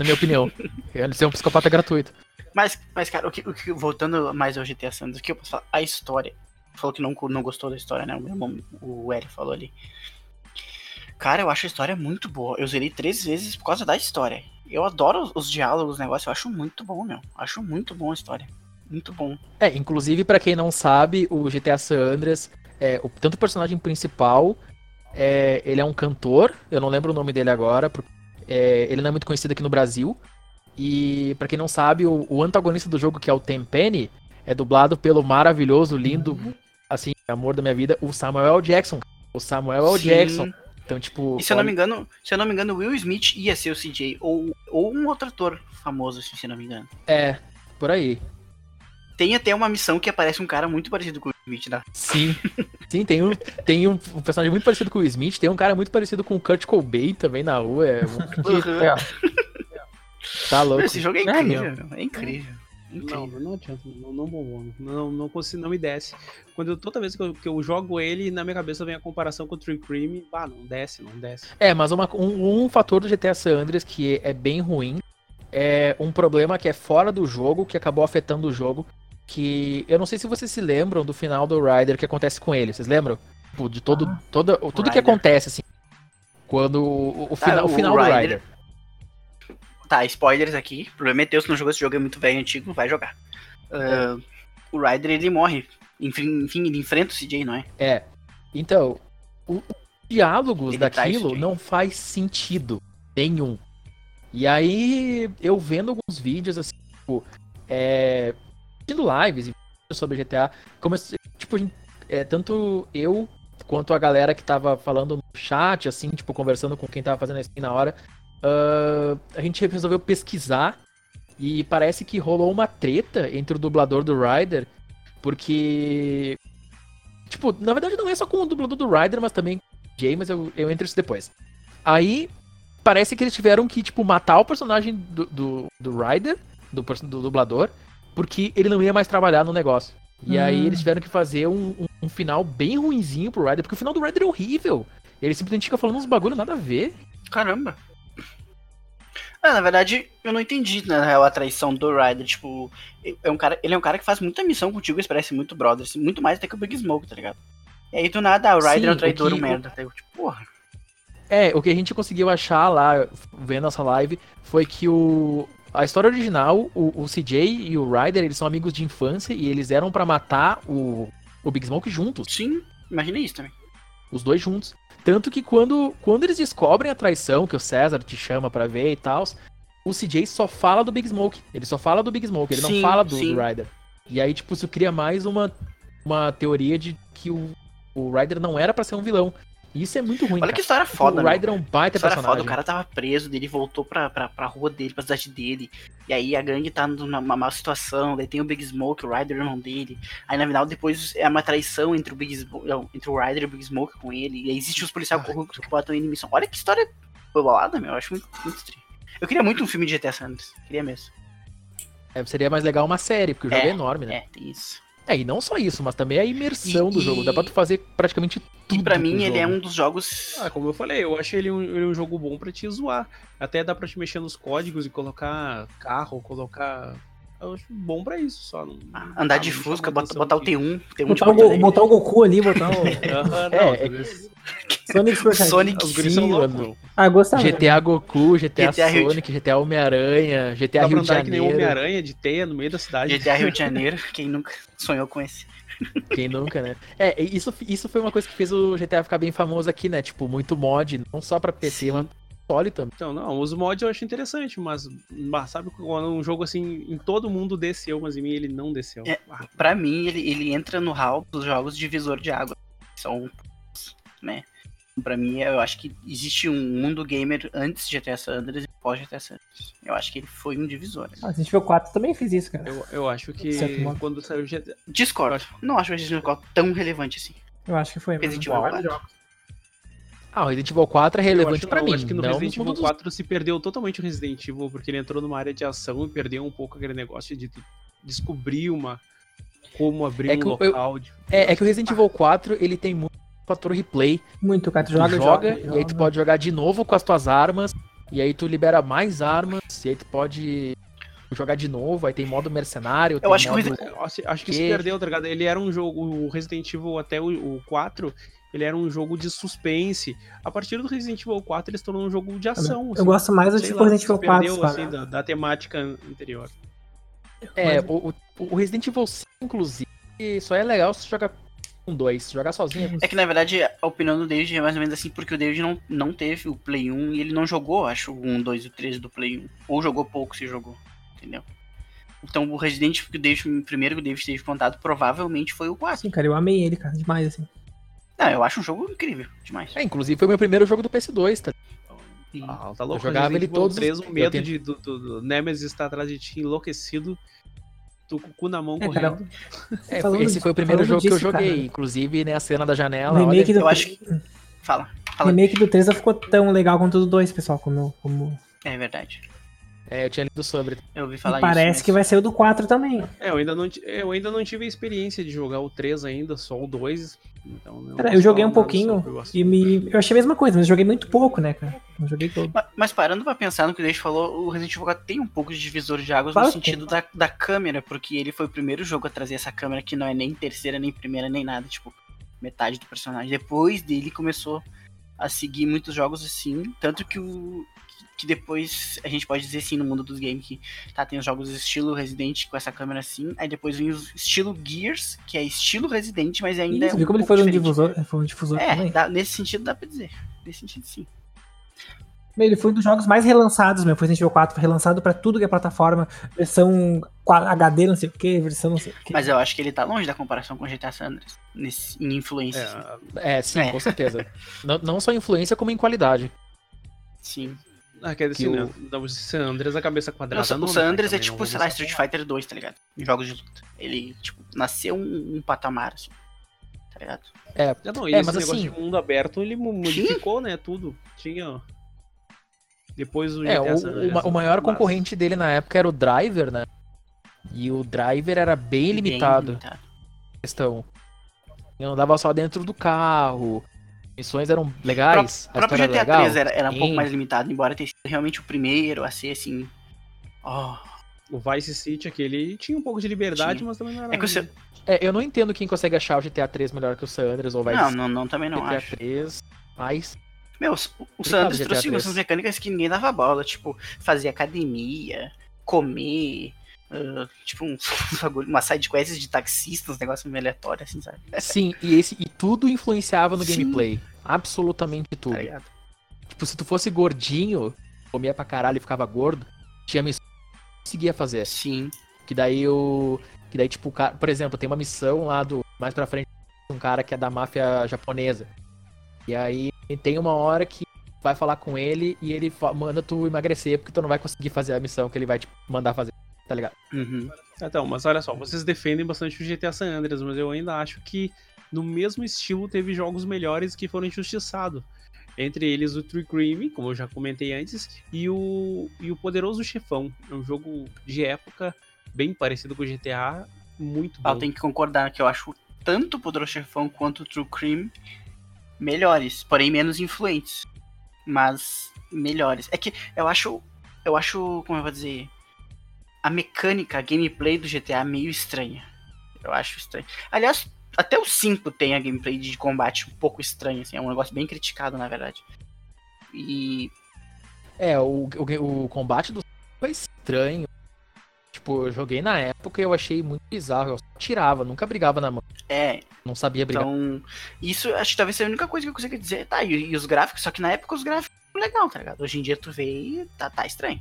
Na minha opinião. Ele ser um psicopata gratuito. Mas, mas cara, o que, o que- voltando mais ao GTA San Andreas, o que eu posso falar? A história. Falou que não, não gostou da história, né? O, meu irmão- o Eric falou ali. Cara, eu acho a história muito boa. Eu zerei três vezes por causa da história. Eu adoro os, os diálogos, os negócios. Eu acho muito bom, meu. Acho muito bom a história. Muito bom. É, inclusive, pra quem não sabe, o GTA San Andreas, é, o, tanto o personagem principal, é, ele é um cantor, eu não lembro o nome dele agora, porque, é, ele não é muito conhecido aqui no Brasil. E pra quem não sabe, o, o antagonista do jogo, que é o Tenpenny, é dublado pelo maravilhoso, lindo, assim, amor da minha vida, o Samuel Jackson. O Samuel L. Jackson. Então, tipo. E se eu não me engano, se eu não me engano, Will Smith ia ser o CJ. Ou, ou um outro ator famoso, se eu não me engano. É, por aí. Tem até uma missão que aparece um cara muito parecido com o Smith, né? Sim. Sim, tem um, tem um, um personagem muito parecido com o Smith, tem um cara muito parecido com o Kurt Cobain também na rua. É, Uhum. tá louco. Esse jogo é É, incrível, meu. É incrível. Não, Incrível. não adianta, não, não bombou. Não, não consigo, não me desce. Quando eu, toda vez que eu, que eu jogo ele, na minha cabeça vem a comparação com o Tree Cream, bah, não desce, não desce. É, mas uma- um, um fator do GTA San Andreas que é bem ruim é um problema que é fora do jogo, que acabou afetando o jogo. Que eu não sei se vocês se lembram do final do Ryder que acontece com ele. Vocês lembram? Tipo, de todo, Ah, toda, tudo que Ryder. acontece, assim. Quando o, o, fina- Ah, o o final do Ryder. Ryder. Tá, spoilers aqui. O problema é teu, se não jogou esse jogo é muito velho antigo, vai jogar. Ah, o Ryder ele morre. Enfim, enfim, ele enfrenta o CJ, não é? É. Então, o- os diálogos Ele daquilo não faz sentido nenhum. E aí, eu vendo alguns vídeos, assim, tipo, é, assistindo lives sobre GTA, comecei, tipo, é, tanto eu quanto a galera que tava falando no chat, assim, tipo, conversando com quem tava fazendo a stream na hora, ah, a gente resolveu pesquisar e parece que rolou uma treta entre o dublador do Ryder, porque Tipo, na verdade não é só com o dublador do Ryder, mas também com o Jay, mas eu, eu entro isso depois. Aí, parece que eles tiveram que, tipo, matar o personagem do, do, do Ryder, do, do dublador, porque ele não ia mais trabalhar no negócio. E aí Hum. eles tiveram que fazer um, um, um final bem ruinzinho pro Ryder, porque o final do Ryder é horrível. Ele simplesmente fica falando uns bagulho nada a ver. Caramba. Ah, na verdade, eu não entendi, na real, a traição do Ryder. Tipo, é um cara, ele é um cara que faz muita missão contigo, eles parecem muito brothers. Muito mais até que o Big Smoke, tá ligado? E aí, do nada, o Ryder Sim, é um traidor, que- um merda. Tá? Eu, tipo, porra. É, o que a gente conseguiu achar lá, vendo essa live, foi que o. A história original, o, o CJ e o Ryder, eles são amigos de infância e eles eram pra matar o, o Big Smoke juntos. Sim, imagina isso também. Os dois juntos. Tanto que quando, quando eles descobrem a traição que o César te chama pra ver e tal, o CJ só fala do Big Smoke. Ele só fala do Big Smoke, ele Sim, não fala do, sim. do Ryder. E aí, tipo, isso cria mais uma, uma teoria de que o, o Ryder não era pra ser um vilão. Isso é muito ruim, Olha cara. que história foda, o meu. Ryder é um baita História personagem. foda, o cara tava preso, dele voltou pra, pra, pra rua dele, pra cidade dele. E aí a gangue tá numa uma má situação, daí tem o Big Smoke, o Ryder é o irmão dele. Aí na final depois é uma traição entre o Big Smoke, entre o Ryder e o Big Smoke com ele. E aí existe os policiais corruptos que botam ele em missão. Olha que história bolada, meu. Eu acho muito, muito estranho. Eu queria muito um filme de GTA San Andreas. Queria mesmo. É, seria mais legal uma série, porque o jogo é, É, enorme, né? É, tem isso. É, e não só isso, mas também a imersão E- do jogo. Dá pra tu fazer praticamente tudo. E pra mim ele é jogo. um dos jogos. Ah, como eu falei, eu achei ele um, ele um jogo bom pra te zoar. Até dá pra te mexer nos códigos e colocar carro, colocar. Eu acho bom pra isso, só. Não, Andar ah, de não me Fusca, chamou botar, o aqui. T1, T1 de Botar o, botar o Goku ali, botar o Aham, não, É, é. Sonic Super Saiyajin. Sonic Sim, meu. Ah, gostava. GTA Goku, GTA, GTA Rio de- Sonic, GTA Homem-Aranha, GTA Dá pra Rio de andar que nem Janeiro. Homem-Aranha de teia no meio da cidade. GTA Rio de Janeiro, quem nunca sonhou com esse? Quem nunca, né? É, isso, isso foi uma coisa que fez o GTA ficar bem famoso aqui, né? Tipo, muito mod, não só pra PC, mas console também. Então, não, os mods eu acho interessante, mas, mas sabe quando um jogo assim, em todo mundo desceu, mas em mim ele não desceu. É. Ah, Pra mim, ele, ele entra no hall dos jogos de visor de água. São, né? Pra mim, eu acho que existe um mundo gamer antes de GTA San Andreas e pós GTA San Andreas. Eu acho que ele foi um divisor. Ah, Resident Evil 4 também fez isso, cara. eu, eu acho que quando saiu o GTA. Discordo. Não acho o Resident Evil 4 tão relevante assim. Eu acho que foi. Resident Evil 4. Ah, o Resident Evil 4 é Eu relevante não, mim. eu acho que no não Resident Evil mundos- 4 se perdeu totalmente o Resident Evil, porque ele entrou numa área de ação e perdeu um pouco aquele negócio de tu descobrir uma. Como abrir É um que eu- eu- local. de- É, é que o Resident Evil 4, ele tem muito fator replay. Muito, cara. Tu Tu joga, joga, joga, e aí tu pode jogar de novo com as tuas armas, e aí tu libera mais armas, e aí tu pode jogar de novo, aí tem modo mercenário, tem acho que o modo... Resident- Eu acho, acho que se Que- perdeu, tá ligado? Ele era um jogo, o Resident Evil até o, o 4, ele era um jogo de suspense. A partir do Resident Evil 4, ele se tornou um jogo de ação. Eu gosto mais do tipo lá, Resident Evil 4, perdeu, assim, da, da temática anterior. É, o, o- o Resident Evil 5, inclusive, só é legal se jogar com dois. Se jogar sozinho É que na verdade a opinião do David é mais ou menos assim, porque o David não, não teve o Play 1 e ele não jogou, acho, o 1, 2 e o 3 do Play 1. Ou jogou pouco se jogou, entendeu? Então o Resident que o David, o primeiro que o David teve contato provavelmente foi o 4. Sim, cara, eu amei ele, cara, demais, assim. Não, eu acho um jogo incrível, demais. É, inclusive foi o meu primeiro jogo do PS2, tá? E- Ah, tá louco. Eu jogava Resident ele todos- 3, o medo tenho- de, do, do, do Nemesis estar atrás de ti enlouquecido. Tu com o cu na mão É, correndo. É, Falando esse disso- foi o primeiro jogo que eu disso, joguei. cara. Inclusive, né, a cena da O janela. remake, olha, do, eu acho Fala, o fala. remake do 3 não ficou tão legal quanto o do 2, pessoal, como, como... É verdade. É, eu tinha lido sobre. Eu ouvi E falar parece isso. que vai ser o do 4 também. É, eu ainda, não, eu ainda não tive a experiência de jogar o 3 ainda, só o 2. Então posso eu joguei um pouquinho e me... Eu achei a mesma coisa, mas joguei muito pouco, né, cara? Não joguei todo. Mas, mas parando pra pensar no que o David falou, o Resident Evil 4 tem um pouco de divisor de águas Claro no sentido da, da câmera, porque ele foi o primeiro jogo a trazer essa câmera que não é nem terceira, nem primeira, nem nada, tipo, metade do personagem. Depois dele começou a seguir muitos jogos assim, tanto que o que depois a gente pode dizer assim no mundo dos games que tá tem os jogos estilo Resident com essa câmera assim, aí depois vem os estilo Gears, que é estilo Resident, mas ainda Isso, é viu um como ele foi um difusor, foi um difusor É, também? dá- nesse sentido dá pra dizer. Nesse sentido sim. Meu, Ele foi um dos jogos mais relançados, meu. Foi Resident Evil 4, foi relançado pra tudo que é plataforma. Versão 4 HD, não sei o que, versão não sei o que. Mas eu acho que ele tá longe da comparação com GTA San Andreas, nesse, em influência. É, É, sim, É. com certeza. não, não só em influência, como em qualidade. Sim. Ah, quer dizer, Que o- Não, o San Andreas, a cabeça quadrada. o não San dá, Andreas é tipo, sei lá. Street Fighter 2, tá ligado? Em jogos de luta. Ele, tipo, nasceu um, um patamar, assim. Tá ligado? É, Já não, e É, esse mas negócio assim- de mundo aberto, ele mo- modificou, né, tudo. Tinha... Depois o é o, o, o maior concorrente dele na época era o Driver, né? E o Driver era bem limitado. limitado. questão. Eu andava só dentro do carro. Missões eram legais. O próprio GTA era 3 legal. era, era um pouco mais limitado, embora tenha sido realmente o primeiro a ser, assim... ó O Vice City, aquele, tinha um pouco de liberdade, Tinha. mas também não era... É que o seu... É, eu não entendo quem consegue achar o GTA 3 melhor que o San Andreas ou vai Não, não, não, também não GTA acho. 3, mas Meu, o o San Andreas GTA trouxe 3. essas mecânicas que ninguém dava bola, tipo, fazer academia, comer, ah, tipo, um, uma side quests de taxista, uns negócios meio aleatórios, assim, sabe? sim, e esse e tudo influenciava no Sim. gameplay. Absolutamente tudo. Tá? Tipo, se tu fosse gordinho, comia pra caralho e ficava gordo, tinha missão que conseguia fazer. Sim. Que daí o. Que daí, tipo, o cara. Por exemplo, tem uma missão lá do. Mais pra frente, um cara que é da máfia japonesa. E aí tem uma hora que vai falar com ele e ele manda tu emagrecer porque tu não vai conseguir fazer a missão que ele vai te mandar fazer, tá ligado? Uhum. Então, mas olha só, vocês defendem bastante o GTA San Andreas, mas eu ainda acho que no mesmo estilo teve jogos melhores que foram injustiçados. Entre eles o True Crime, como eu já comentei antes, e o, e o Poderoso Chefão. É um jogo de época bem parecido com o GTA, muito bom. Ah, eu tenho que concordar que eu acho tanto o Poderoso Chefão quanto o True Crime melhores, porém menos influentes. Mas melhores. É que eu acho. Eu acho, como eu vou dizer. A mecânica, a gameplay do GTA meio estranha. Eu acho estranho. Aliás, até o 5 tem a gameplay de combate um pouco estranha, assim. É um negócio bem criticado, na verdade. E. É, o, o, o combate do foi estranho. Tipo, eu joguei na época e eu achei muito bizarro. Eu só tirava, nunca brigava na mão. É, Não sabia brigar. Então, isso acho que talvez seja a única coisa que eu consigo dizer. Tá, e, e os gráficos, só que na época os gráficos eram legal, tá ligado? Hoje em dia tu vê e tá, tá estranho.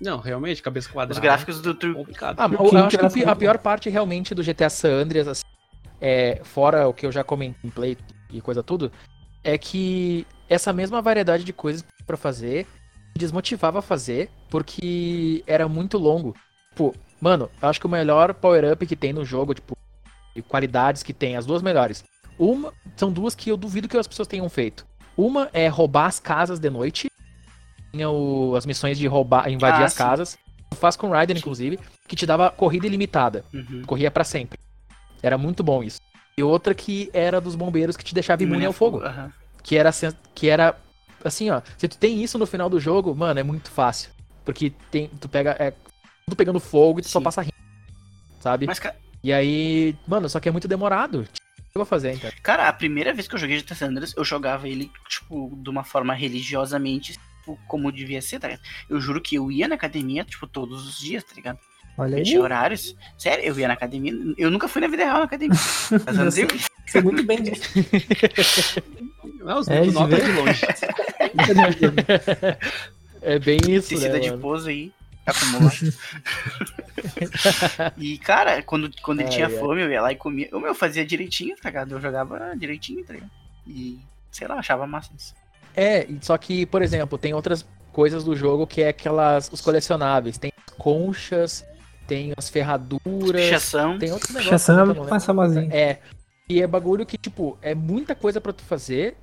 Não, realmente, cabeça quadrada. Os gráficos do True. complicado. Ah, eu, que acho que a pi- pior parte realmente do GTA San Andreas, assim, é, fora o que eu já comentei em play e coisa tudo, é que essa mesma variedade de coisas pra fazer me desmotivava a fazer porque era muito longo. Tipo, mano, eu acho que o melhor power-up que tem no jogo, tipo, de qualidades que tem, as duas melhores. Uma, são duas que eu duvido que as pessoas tenham feito. Uma é roubar as casas de noite. Tinha o- as missões de roubar, invadir Ah, as sim. casas. Faz com Raiden, inclusive, que te dava corrida ilimitada. Uhum. Corria pra sempre. Era muito bom isso. E outra que era dos bombeiros que te deixava imune ao fogo. Aham. Que era, que era assim, ó. Se tu tem isso no final do jogo, mano, é muito fácil. Porque tem, tu pega. É, tudo pegando fogo e tu só Sim. passa rindo. Sabe? Mas, E aí, mano, só que é muito demorado. Eu vou fazer, então. cara, a primeira vez que eu joguei GTA San Andreas, eu jogava ele, tipo, de uma forma religiosamente, tipo, como devia ser, tá ligado? Eu juro que eu ia na academia, tipo, todos os dias, tá ligado? Olha Eu aí. tinha horários. Sério, eu ia na academia. Eu nunca fui na vida real na academia. Mas eu não sei. Sei muito bem disso. Não, os É, de de longe. É bem isso, Tecida né, de mano? pouso aí, acumulado. e, cara, quando, quando ele Ai, tinha ai. fome, eu ia lá e comia. O meu fazia direitinho, tá ligado? Eu jogava direitinho, tá ligado? E, sei lá, achava massa isso. É, só que, por exemplo, tem outras coisas do jogo que é aquelas. os colecionáveis. Tem conchas, tem as ferraduras. Pichação. Tem outros negócios. Eu é mais famosinho. É. E é bagulho que, tipo, é muita coisa pra tu fazer.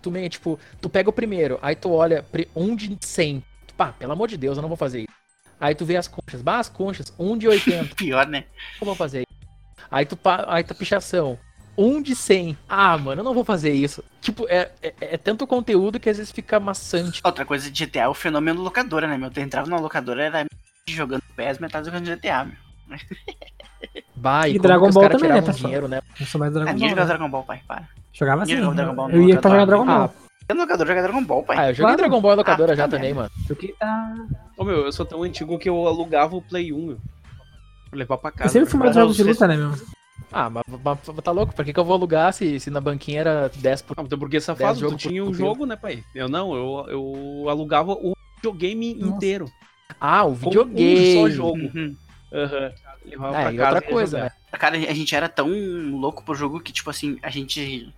Tu meio, tipo, tu pega o primeiro, aí tu olha um de 100. Tu, pá, pelo amor de Deus, eu não vou fazer isso. Aí tu vê as conchas, bah, as conchas, um de 80, Pior, né? eu vou fazer isso. Aí tu, aí tu pichação, um de 100. Ah, mano, eu não vou fazer isso. Tipo, é, é, é tanto conteúdo que às vezes fica maçante. Outra coisa de GTA é o fenômeno locadora, né, meu? Tu entrava na locadora, era jogando PES, metade jogando GTA, meu. Bah, e, E Dragon Ball também, né, pessoal? dinheiro, né? Não sou mais Ah, Dragon ninguém Ball. jogava né? Dragon Ball, pai, para. Jogava assim. Ninguém jogava Dragon Ball Eu ia pra jogar locador. Dragon Ah, Ball. Eu no locador jogar Dragon Ball, pai. Ah, eu joguei Claro. Dragon Ball em locadora Ah, já tá também, mano. Porque tá. Ô meu, eu sou tão antigo que eu alugava o Play 1, meu. Pra levar pra Eu casa. sempre fui mais Mas jogos de luta, né, meu? Ah, mas, mas- mas tá louco? Por que, que eu vou alugar se, se na banquinha era 10 por. Ah, então porque safado, tu jogo tinha por- o por jogo, né, pai? Eu não, eu, eu alugava o videogame Nossa. inteiro. Ah, o Com videogame. um só jogo. Uhum. Aham. Levava Ah, pra e casa outra coisa, né? Cara, a gente era tão louco pro jogo que, tipo assim, a gente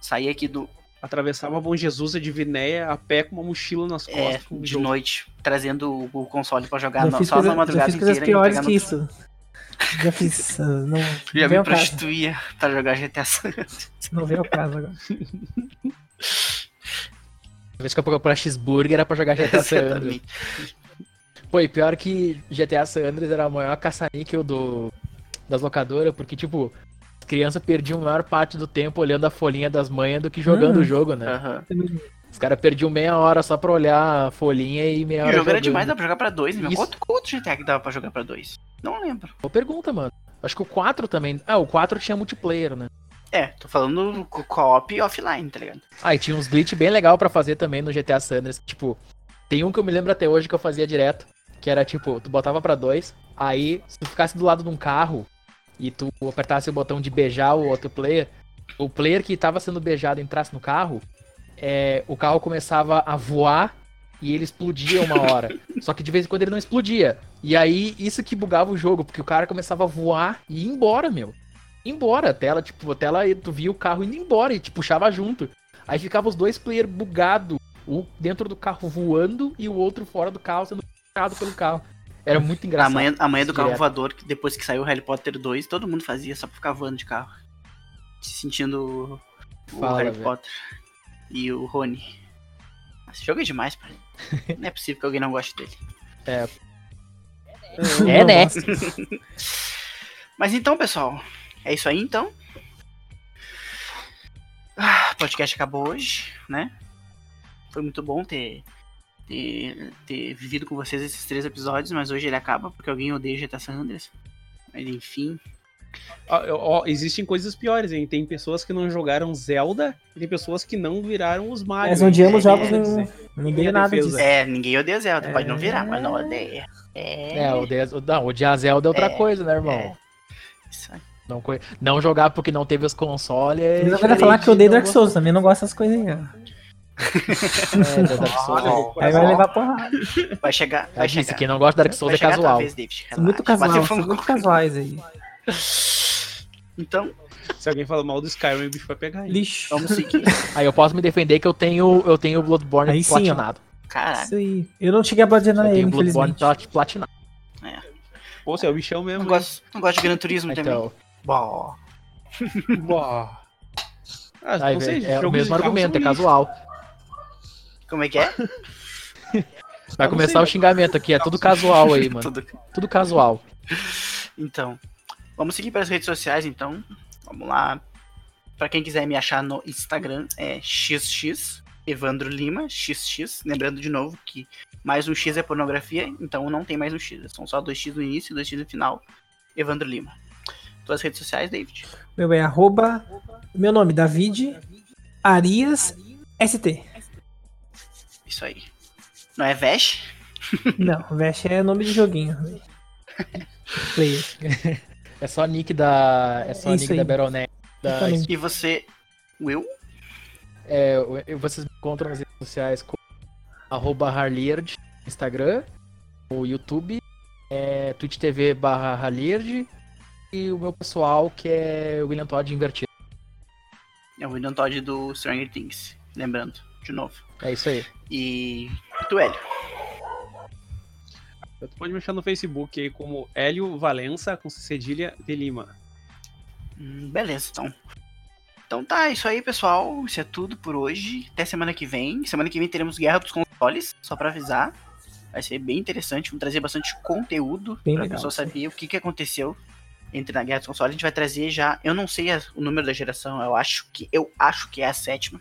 saía aqui do. Atravessava Bom Jesus de Vinéia a pé com uma mochila nas É, costas. o de jogo. noite, trazendo o, console pra jogar no- só na madrugada fiz coisas inteira. piores que no- isso. Já fiz. ah, Não, Já não me caso. prostituía pra jogar GTA San Andreas. Não veio ao caso agora. A vez que eu procurei pra Cheeseburger era pra jogar GTA San Andreas. Exatamente. Pô, e pior que GTA San Andreas era a maior caça-níquel do, das locadoras, porque, tipo, as crianças perdiam a maior parte do tempo olhando a folhinha das manhas do que jogando Hum. o jogo, né? Aham. Os caras perdiam meia hora só pra olhar a folhinha e meia hora o jogo era jogando. demais, dá pra jogar pra dois, meu? Quanto, qual outro GTA que dava pra jogar pra dois? Não lembro. Boa pergunta, mano. Acho que o 4 também. Ah, o 4 tinha multiplayer, né? É, tô falando co- co-op offline, tá ligado? Ah, e tinha uns glitch bem legal pra fazer também no GTA San Andreas. Tipo, tem um que eu me lembro até hoje que eu fazia direto. Que era tipo, tu botava pra dois, aí se tu ficasse do lado de um carro e tu apertasse o botão de beijar o outro player, o player que tava sendo beijado entrasse no carro, é, o carro começava a voar e ele explodia uma hora. Só que de vez em quando ele não explodia. E aí, isso que bugava o jogo, porque o cara começava a voar e ir embora, meu. Ir embora, a tela, tipo, a tela, tu via o carro indo embora e te puxava junto. Aí ficava os dois players bugados, um dentro do carro voando e o outro fora do carro sendo puxado pelo carro. Era muito A engraçado. manhã, a manhã do carro voador, que depois que saiu o Harry Potter 2, todo mundo fazia só pra ficar voando de carro. Se sentindo o Fala, Harry velho. Potter e o Rony. Esse jogo é demais, pai. Não é possível que alguém não goste dele. É, Não né? gosto. Mas então, pessoal, é isso aí então. Ah, o podcast acabou hoje, né? Foi muito bom ter, ter, ter vivido com vocês esses três episódios, mas hoje ele acaba porque alguém odeia GTA San Andreas. Mas enfim. Ó, ó, existem coisas piores, hein? Tem pessoas que não jogaram Zelda e tem pessoas que não viraram os Mario. Mas hein? odiamos É, jogos, não, dizer, ninguém nada defesa. disso. É, ninguém odeia Zelda. Pode não É. virar, mas não odeia. É. é, odeia, não, odiar Zelda é outra É, coisa, né, irmão? é. Isso aí. Não, não jogar porque não teve os consoles. É Ele vai diferente falar que eu de odeio Dark Souls, também não gosto dessas coisas aí. ó. gostar- É, da Dark Souls. Olha, é- Aí vai levar porrada. Vai chegar. Vai chegar. quem não gosta de Dark Souls Vai é casual. vez, David. Muito casual, muito casuais aí. Então, Se alguém fala mal do Skyrim, o bicho vai pegar ele. Lixo. vamos seguir. Aí eu posso me defender que eu tenho eu tenho o Bloodborne Aí sim, platinado. Caralho. Isso aí. Eu não cheguei a platinar eu ele, tenho o Bloodborne platinado. Pô, você é o bichão mesmo. Não gosto, não gosto de Gran Turismo também. Então, Bom, hein? Boa. Ah, aí, não sei, é o mesmo argumento, é casual. como é que é? Vai começar sei, o xingamento aqui, é tudo casual aí, mano. Tudo- Tudo casual. Então, vamos seguir para as redes sociais, então. Vamos lá. Pra quem quiser me achar no Instagram, é xx Evandro Lima, xx. Lembrando de novo que mais um X é pornografia, então não tem mais um X. São só dois X no início e dois X no final. Evandro Lima. Tuas redes sociais, David. Meu é arroba. Meu nome, David Arias ST. Isso aí. Não é Vesh? Não, Vesh é nome de joguinho. Player. É só nick da. É só Isso nick aí. da Baronet. Da. E você, Will? é, vocês me encontram nas redes sociais com arroba Harliard, Instagram, o YouTube, é, Twitch TV barra Harliard e o meu pessoal que é William Todd Invertido. É o William Todd do Stranger Things. Lembrando, de novo. É isso aí. E tu, Hélio. Tu pode me achar no Facebook aí como Hélio Valença com cedilha de Lima. Hum, beleza, então. Então tá, isso aí, pessoal. Isso é tudo por hoje. Até semana que vem. Semana que vem teremos Guerra dos Consoles, só pra avisar. Vai ser bem interessante. Vamos trazer bastante conteúdo Bem pra legal, pessoa sim. saber o que, que aconteceu entre na Guerra dos Consoles. A gente vai trazer já. Eu não sei a- o número da geração. Eu acho que. Eu acho que é a sétima.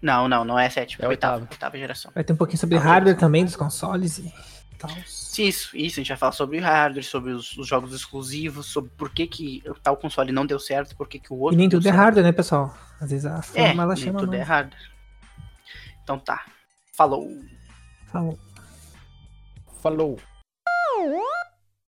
Não, não, não é a sétima. É a oitava, oitava. oitava geração. Vai ter um pouquinho sobre Ah, hardware também dos consoles e tal. Isso, isso, a gente vai falar sobre hardware, sobre os, os jogos exclusivos, sobre por que, que tal console não deu certo, por que, que o outro. E nem deu tudo é hardware, né, pessoal? Às vezes a É, forma ela nem chama tudo é hardware. Então tá. Falou. Falou. Falou.